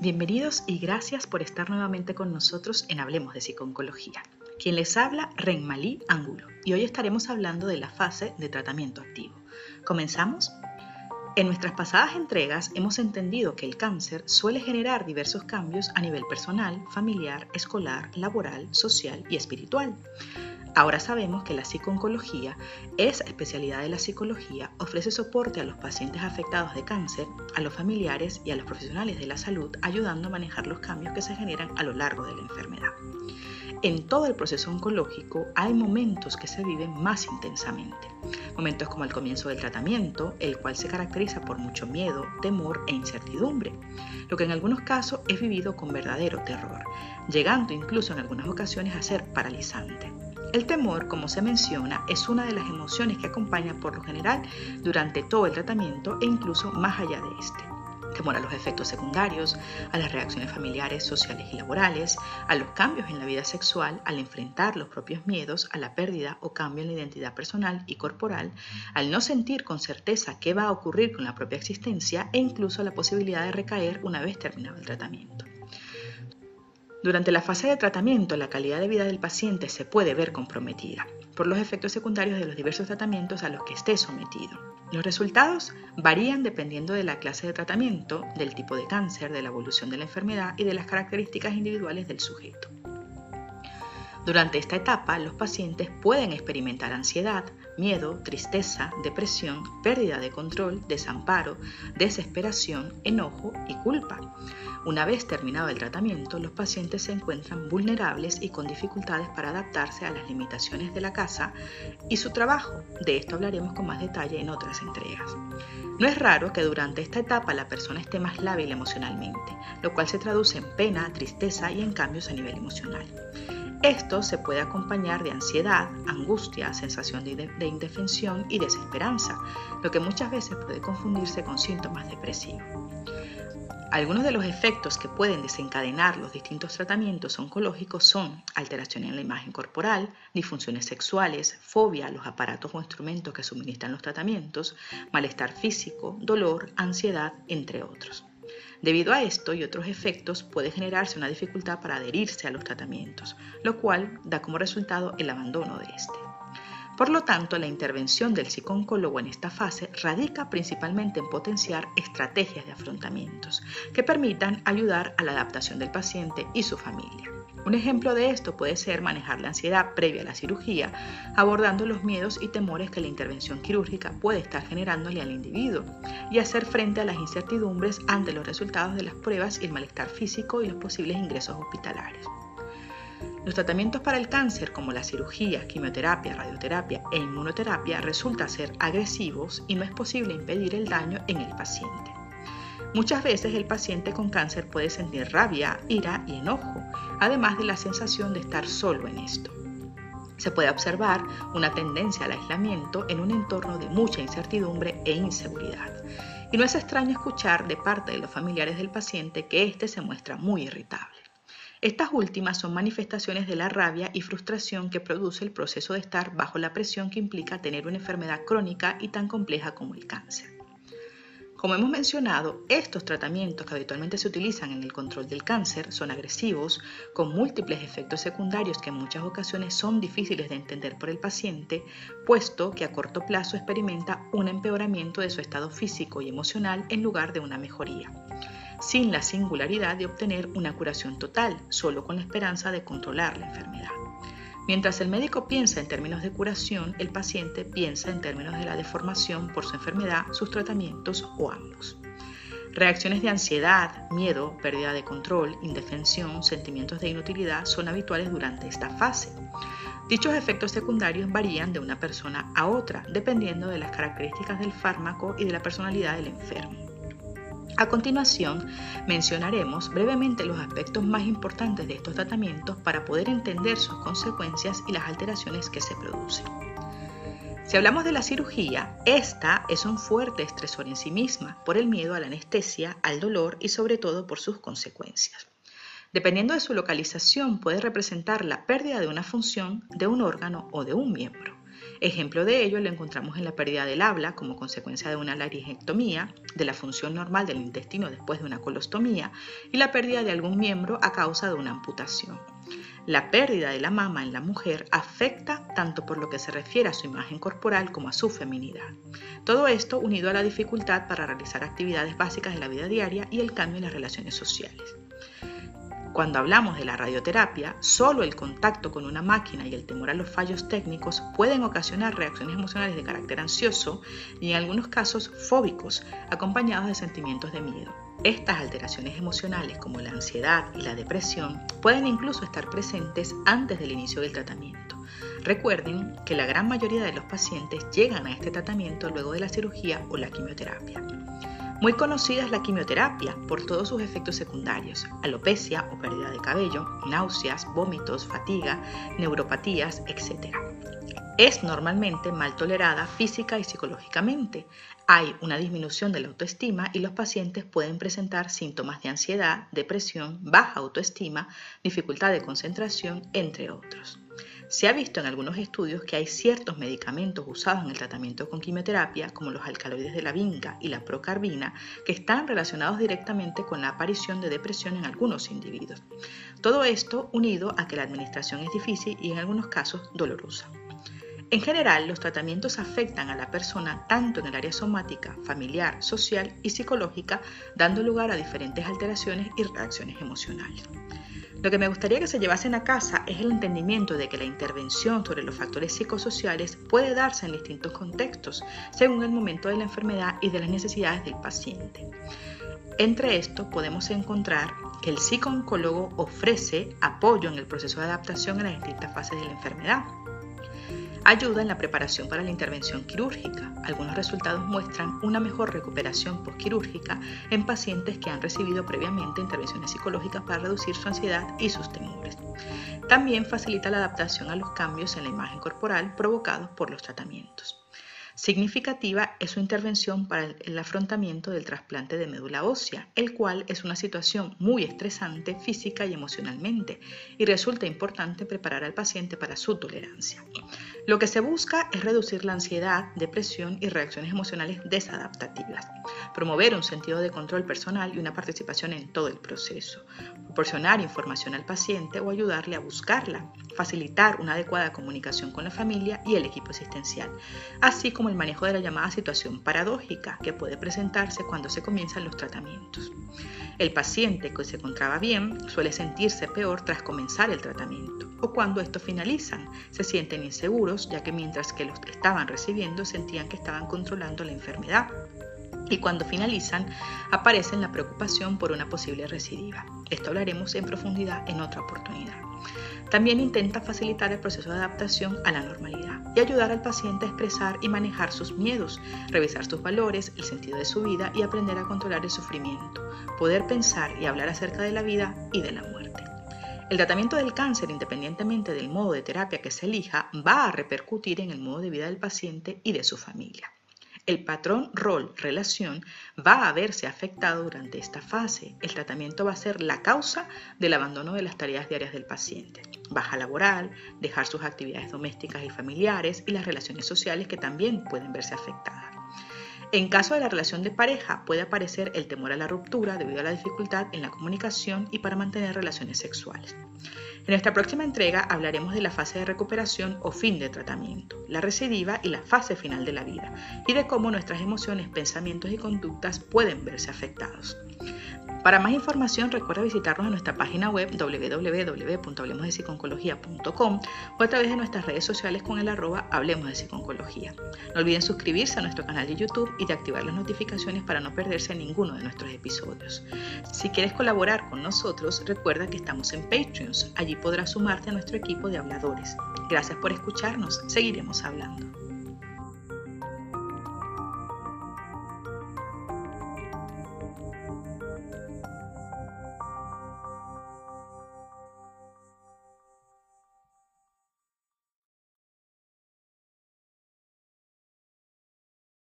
Bienvenidos y gracias por estar nuevamente con nosotros en Hablemos de Psiconcología. Quien les habla, Renmalí Angulo, y hoy estaremos hablando de la fase de tratamiento activo. ¿Comenzamos? En nuestras pasadas entregas hemos entendido que el cáncer suele generar diversos cambios a nivel personal, familiar, escolar, laboral, social y espiritual. Ahora sabemos que la psicooncología, esa especialidad de la psicología, ofrece soporte a los pacientes afectados de cáncer, a los familiares y a los profesionales de la salud, ayudando a manejar los cambios que se generan a lo largo de la enfermedad. En todo el proceso oncológico hay momentos que se viven más intensamente. Momentos como el comienzo del tratamiento, el cual se caracteriza por mucho miedo, temor e incertidumbre, lo que en algunos casos es vivido con verdadero terror, llegando incluso en algunas ocasiones a ser paralizante. El temor, como se menciona, es una de las emociones que acompaña por lo general durante todo el tratamiento e incluso más allá de este. Temor a los efectos secundarios, a las reacciones familiares, sociales y laborales, a los cambios en la vida sexual, al enfrentar los propios miedos, a la pérdida o cambio en la identidad personal y corporal, al no sentir con certeza qué va a ocurrir con la propia existencia e incluso a la posibilidad de recaer una vez terminado el tratamiento. Durante la fase de tratamiento, la calidad de vida del paciente se puede ver comprometida por los efectos secundarios de los diversos tratamientos a los que esté sometido. Los resultados varían dependiendo de la clase de tratamiento, del tipo de cáncer, de la evolución de la enfermedad y de las características individuales del sujeto. Durante esta etapa, los pacientes pueden experimentar ansiedad, miedo, tristeza, depresión, pérdida de control, desamparo, desesperación, enojo y culpa. Una vez terminado el tratamiento, los pacientes se encuentran vulnerables y con dificultades para adaptarse a las limitaciones de la casa y su trabajo. De esto hablaremos con más detalle en otras entregas. No es raro que durante esta etapa la persona esté más lábil emocionalmente, lo cual se traduce en pena, tristeza y en cambios a nivel emocional. Esto se puede acompañar de ansiedad, angustia, sensación de, indefensión y desesperanza, lo que muchas veces puede confundirse con síntomas depresivos. Algunos de los efectos que pueden desencadenar los distintos tratamientos oncológicos son alteración en la imagen corporal, disfunciones sexuales, fobia a los aparatos o instrumentos que suministran los tratamientos, malestar físico, dolor, ansiedad, entre otros. Debido a esto y otros efectos puede generarse una dificultad para adherirse a los tratamientos, lo cual da como resultado el abandono de este. Por lo tanto, la intervención del psicooncólogo en esta fase radica principalmente en potenciar estrategias de afrontamientos que permitan ayudar a la adaptación del paciente y su familia. Un ejemplo de esto puede ser manejar la ansiedad previa a la cirugía, abordando los miedos y temores que la intervención quirúrgica puede estar generándole al individuo y hacer frente a las incertidumbres ante los resultados de las pruebas y el malestar físico y los posibles ingresos hospitalarios. Los tratamientos para el cáncer, como la cirugía, quimioterapia, radioterapia e inmunoterapia, resultan ser agresivos y no es posible impedir el daño en el paciente. Muchas veces el paciente con cáncer puede sentir rabia, ira y enojo, además de la sensación de estar solo en esto. Se puede observar una tendencia al aislamiento en un entorno de mucha incertidumbre e inseguridad. Y no es extraño escuchar de parte de los familiares del paciente que éste se muestra muy irritable. Estas últimas son manifestaciones de la rabia y frustración que produce el proceso de estar bajo la presión que implica tener una enfermedad crónica y tan compleja como el cáncer. Como hemos mencionado, estos tratamientos que habitualmente se utilizan en el control del cáncer son agresivos, con múltiples efectos secundarios que en muchas ocasiones son difíciles de entender por el paciente, puesto que a corto plazo experimenta un empeoramiento de su estado físico y emocional en lugar de una mejoría, sin la singularidad de obtener una curación total, solo con la esperanza de controlar la enfermedad. Mientras el médico piensa en términos de curación, el paciente piensa en términos de la deformación por su enfermedad, sus tratamientos o ambos. Reacciones de ansiedad, miedo, pérdida de control, indefensión, sentimientos de inutilidad son habituales durante esta fase. Dichos efectos secundarios varían de una persona a otra, dependiendo de las características del fármaco y de la personalidad del enfermo. A continuación, mencionaremos brevemente los aspectos más importantes de estos tratamientos para poder entender sus consecuencias y las alteraciones que se producen. Si hablamos de la cirugía, esta es un fuerte estresor en sí misma por el miedo a la anestesia, al dolor y sobre todo por sus consecuencias. Dependiendo de su localización, puede representar la pérdida de una función, de un órgano o de un miembro. Ejemplo de ello lo encontramos en la pérdida del habla como consecuencia de una laringectomía, de la función normal del intestino después de una colostomía y la pérdida de algún miembro a causa de una amputación. La pérdida de la mama en la mujer afecta tanto por lo que se refiere a su imagen corporal como a su feminidad. Todo esto unido a la dificultad para realizar actividades básicas de la vida diaria y el cambio en las relaciones sociales. Cuando hablamos de la radioterapia, solo el contacto con una máquina y el temor a los fallos técnicos pueden ocasionar reacciones emocionales de carácter ansioso y en algunos casos fóbicos, acompañados de sentimientos de miedo. Estas alteraciones emocionales como la ansiedad y la depresión pueden incluso estar presentes antes del inicio del tratamiento. Recuerden que la gran mayoría de los pacientes llegan a este tratamiento luego de la cirugía o la quimioterapia. Muy conocida es la quimioterapia por todos sus efectos secundarios, alopecia o pérdida de cabello, náuseas, vómitos, fatiga, neuropatías, etc. Es normalmente mal tolerada física y psicológicamente. Hay una disminución de la autoestima y los pacientes pueden presentar síntomas de ansiedad, depresión, baja autoestima, dificultad de concentración, entre otros. Se ha visto en algunos estudios que hay ciertos medicamentos usados en el tratamiento con quimioterapia, como los alcaloides de la vinca y la procarbina, que están relacionados directamente con la aparición de depresión en algunos individuos. Todo esto unido a que la administración es difícil y en algunos casos dolorosa. En general, los tratamientos afectan a la persona tanto en el área somática, familiar, social y psicológica, dando lugar a diferentes alteraciones y reacciones emocionales. Lo que me gustaría que se llevasen a casa es el entendimiento de que la intervención sobre los factores psicosociales puede darse en distintos contextos, según el momento de la enfermedad y de las necesidades del paciente. Entre esto podemos encontrar que el psicooncólogo ofrece apoyo en el proceso de adaptación a las distintas fases de la enfermedad Ayuda en la preparación para la intervención quirúrgica. Algunos resultados muestran una mejor recuperación postquirúrgica en pacientes que han recibido previamente intervenciones psicológicas para reducir su ansiedad y sus temores. También facilita la adaptación a los cambios en la imagen corporal provocados por los tratamientos. Significativa es su intervención para el afrontamiento del trasplante de médula ósea, el cual es una situación muy estresante física y emocionalmente, y resulta importante preparar al paciente para su tolerancia. Lo que se busca es reducir la ansiedad, depresión y reacciones emocionales desadaptativas, promover un sentido de control personal y una participación en todo el proceso, proporcionar información al paciente o ayudarle a buscarla, facilitar una adecuada comunicación con la familia y el equipo asistencial, así como el manejo de la llamada situación paradójica que puede presentarse cuando se comienzan los tratamientos. El paciente que se encontraba bien suele sentirse peor tras comenzar el tratamiento o cuando estos finalizan, se sienten inseguros ya que mientras que los estaban recibiendo sentían que estaban controlando la enfermedad y cuando finalizan aparecen la preocupación por una posible recidiva. Esto hablaremos en profundidad en otra oportunidad. También intenta facilitar el proceso de adaptación a la normalidad y ayudar al paciente a expresar y manejar sus miedos, revisar sus valores, el sentido de su vida y aprender a controlar el sufrimiento, poder pensar y hablar acerca de la vida y de la muerte. El tratamiento del cáncer, independientemente del modo de terapia que se elija, va a repercutir en el modo de vida del paciente y de su familia. El patrón rol-relación va a verse afectado durante esta fase. El tratamiento va a ser la causa del abandono de las tareas diarias del paciente. Baja laboral, dejar sus actividades domésticas y familiares y las relaciones sociales que también pueden verse afectadas. En caso de la relación de pareja puede aparecer el temor a la ruptura debido a la dificultad en la comunicación y para mantener relaciones sexuales. En nuestra próxima entrega hablaremos de la fase de recuperación o fin de tratamiento, la recidiva y la fase final de la vida, y de cómo nuestras emociones, pensamientos y conductas pueden verse afectados. Para más información recuerda visitarnos en nuestra página web www.hablemosdepsiconcología.com o a través de nuestras redes sociales con el arroba Hablemos de Psiconcología. No olviden suscribirse a nuestro canal de YouTube y de activar las notificaciones para no perderse ninguno de nuestros episodios. Si quieres colaborar con nosotros, recuerda que estamos en Patreons. Allí podrás sumarte a nuestro equipo de habladores. Gracias por escucharnos. Seguiremos hablando.